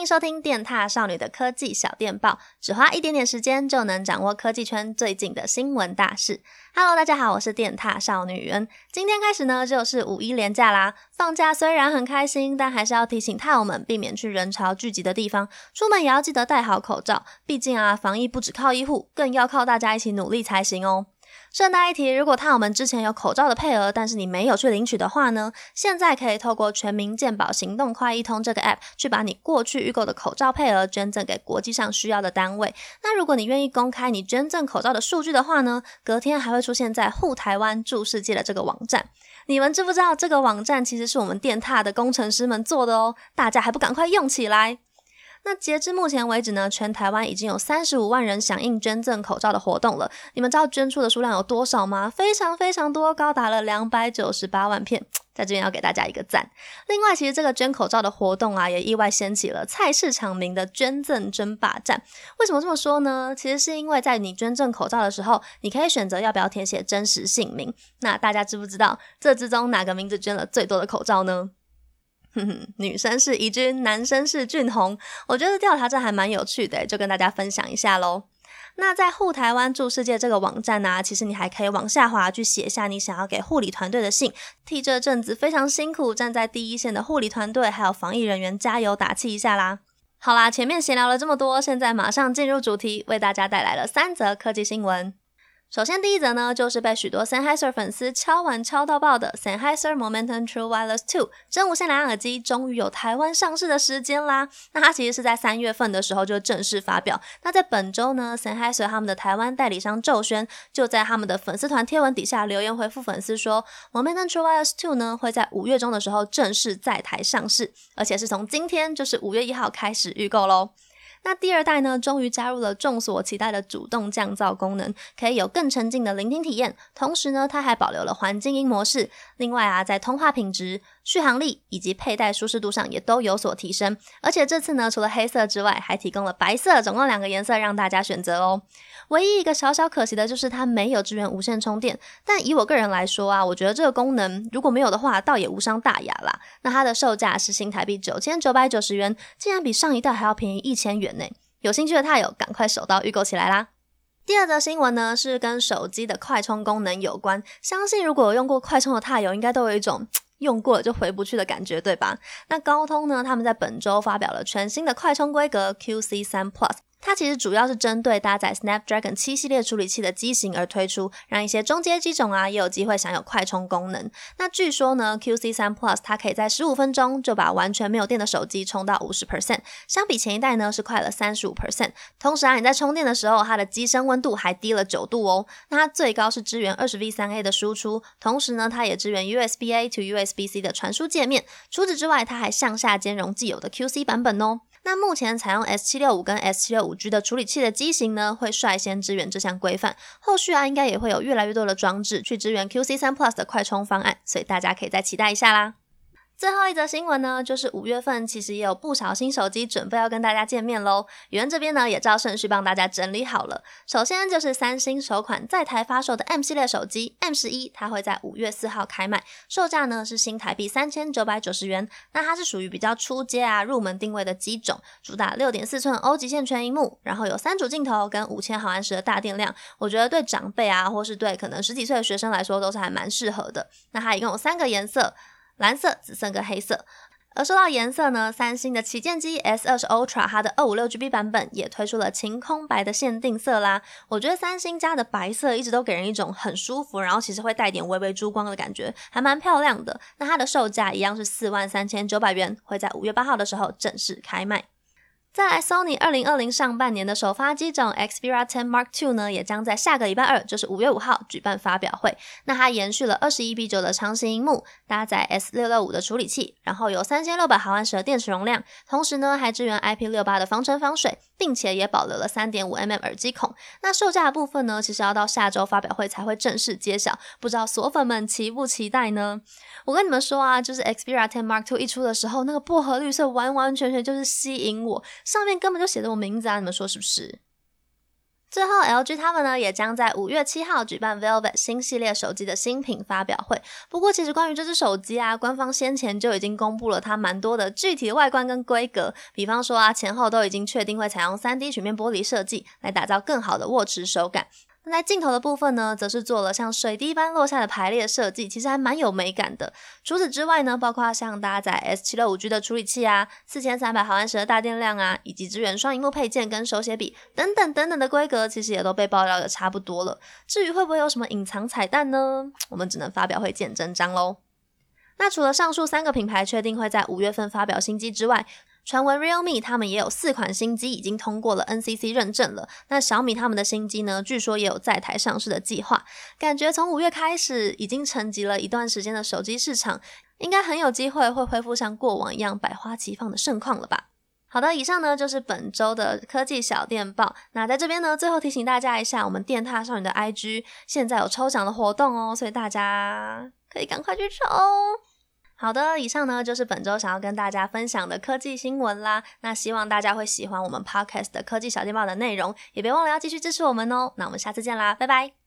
欢迎收听电踏少女的科技小电报，只花一点点时间就能掌握科技圈最近的新闻大事。Hello，大家好，我是电踏少女缘。今天开始呢，就是五一连假啦。放假虽然很开心，但还是要提醒獭友们避免去人潮聚集的地方，出门也要记得戴好口罩。毕竟啊，防疫不只靠医护，更要靠大家一起努力才行哦。顺带一提，如果他我们之前有口罩的配额，但是你没有去领取的话呢，现在可以透过全民健保行动快一通这个 app 去把你过去预购的口罩配额捐赠给国际上需要的单位。那如果你愿意公开你捐赠口罩的数据的话呢，隔天还会出现在护台湾助世界的这个网站。你们知不知道这个网站其实是我们电獭的工程师们做的哦？大家还不赶快用起来！那截至目前为止呢，全台湾已经有三十五万人响应捐赠口罩的活动了。你们知道捐出的数量有多少吗？非常非常多，高达了两百九十八万片。在这边要给大家一个赞。另外，其实这个捐口罩的活动啊，也意外掀起了菜市场名的捐赠争霸战。为什么这么说呢？其实是因为在你捐赠口罩的时候，你可以选择要不要填写真实姓名。那大家知不知道这之中哪个名字捐了最多的口罩呢？哼哼，女生是怡君，男生是俊宏。我觉得调查这还蛮有趣的，就跟大家分享一下喽。那在护台湾助世界这个网站呢、其实你还可以往下滑去写下你想要给护理团队的信，替这阵子非常辛苦站在第一线的护理团队还有防疫人员加油打气一下啦。好啦，前面闲聊了这么多，现在马上进入主题，为大家带来了三则科技新闻。首先，第一则呢，就是被许多 Sennheiser 粉丝敲碗敲到爆的 Sennheiser Momentum True Wireless 2真无线蓝牙耳机，终于有台湾上市的时间啦。那它其实是在三月份的时候就正式发表。那在本周呢，Sennheiser 他们的台湾代理商宙轩就在他们的粉丝团贴文底下留言回复粉丝说，Momentum True Wireless 2呢会在五月中的时候正式在台上市，而且是从今天就是五月一号开始预购喽。那第二代呢，终于加入了众所期待的主动降噪功能，可以有更沉浸的聆听体验。同时呢，它还保留了环境音模式。另外啊，在通话品质、续航力以及佩戴舒适度上也都有所提升。而且这次呢，除了黑色之外，还提供了白色，总共两个颜色让大家选择哦。唯一一个小小可惜的就是它没有支援无线充电。但以我个人来说啊，我觉得这个功能如果没有的话，倒也无伤大雅啦。那它的售价是新台币九千九百九十元，竟然比上一代还要便宜一千元。有兴趣的獭友，赶快手到预购起来啦！第二则新闻呢，是跟手机的快充功能有关。相信如果有用过快充的踏友，应该都有一种用过了就回不去的感觉，对吧？那高通呢，他们在本周发表了全新的快充规格 QC 三 Plus。它其实主要是针对搭载 Snapdragon 七系列处理器的机型而推出，让一些中阶机种啊也有机会享有快充功能。那据说呢，QC 三 Plus 它可以在十五分钟就把完全没有电的手机充到五十 percent，相比前一代呢是快了三十五 percent。同时啊，你在充电的时候，它的机身温度还低了九度哦。那它最高是支援二十 V 三 A 的输出，同时呢，它也支援 USB A to USB C 的传输界面。除此之外，它还向下兼容既有的 QC 版本哦。那目前采用 S 七六五跟 S 七六五 G 的处理器的机型呢，会率先支援这项规范。后续啊，应该也会有越来越多的装置去支援 QC 三 Plus 的快充方案，所以大家可以再期待一下啦。最后一则新闻呢，就是五月份其实也有不少新手机准备要跟大家见面喽。语言这边呢也照顺序帮大家整理好了。首先就是三星首款在台发售的 M 系列手机 M 十一，它会在五月四号开卖，售价呢是新台币三千九百九十元。那它是属于比较初阶啊入门定位的机种，主打六点四寸 O 极限全萤幕，然后有三组镜头跟五千毫安时的大电量。我觉得对长辈啊，或是对可能十几岁的学生来说都是还蛮适合的。那它一共有三个颜色。蓝色、紫色跟黑色，而说到颜色呢，三星的旗舰机 S 二十 Ultra 它的二五六 GB 版本也推出了晴空白的限定色啦。我觉得三星家的白色一直都给人一种很舒服，然后其实会带点微微珠光的感觉，还蛮漂亮的。那它的售价一样是四万三千九百元，会在五月八号的时候正式开卖。再来，Sony 二零二零上半年的首发机种 Xperia 10 Mark II 呢，也将在下个礼拜二，就是五月五号举办发表会。那它延续了二十一比九的长形荧幕，搭载 S 六六五的处理器，然后有三千六百毫安时的电池容量，同时呢还支援 IP 六八的防尘防水，并且也保留了三点五 mm 耳机孔。那售价部分呢，其实要到下周发表会才会正式揭晓，不知道锁粉们期不期待呢？我跟你们说啊，就是 Xperia 10 Mark II 一出的时候，那个薄荷绿色完完全全就是吸引我。上面根本就写着我名字啊！你们说是不是？最后，LG 他们呢也将在五月七号举办 Velvet 新系列手机的新品发表会。不过，其实关于这只手机啊，官方先前就已经公布了它蛮多的具体的外观跟规格，比方说啊，前后都已经确定会采用三 D 曲面玻璃设计，来打造更好的握持手感。那在镜头的部分呢，则是做了像水滴般落下的排列设计，其实还蛮有美感的。除此之外呢，包括像搭载 S765G 的处理器啊，四千三百毫安时的大电量啊，以及支援双萤幕配件跟手写笔等等等等的规格，其实也都被爆料的差不多了。至于会不会有什么隐藏彩蛋呢？我们只能发表会见真章喽。那除了上述三个品牌确定会在五月份发表新机之外，传闻 Realme 他们也有四款新机已经通过了 NCC 认证了。那小米他们的新机呢，据说也有在台上市的计划。感觉从五月开始，已经沉寂了一段时间的手机市场，应该很有机会会恢复像过往一样百花齐放的盛况了吧？好的，以上呢就是本周的科技小电报。那在这边呢，最后提醒大家一下，我们电踏少女的 IG 现在有抽奖的活动哦，所以大家可以赶快去抽。好的，以上呢就是本周想要跟大家分享的科技新闻啦。那希望大家会喜欢我们 Podcast 的科技小电报的内容，也别忘了要继续支持我们哦。那我们下次见啦，拜拜。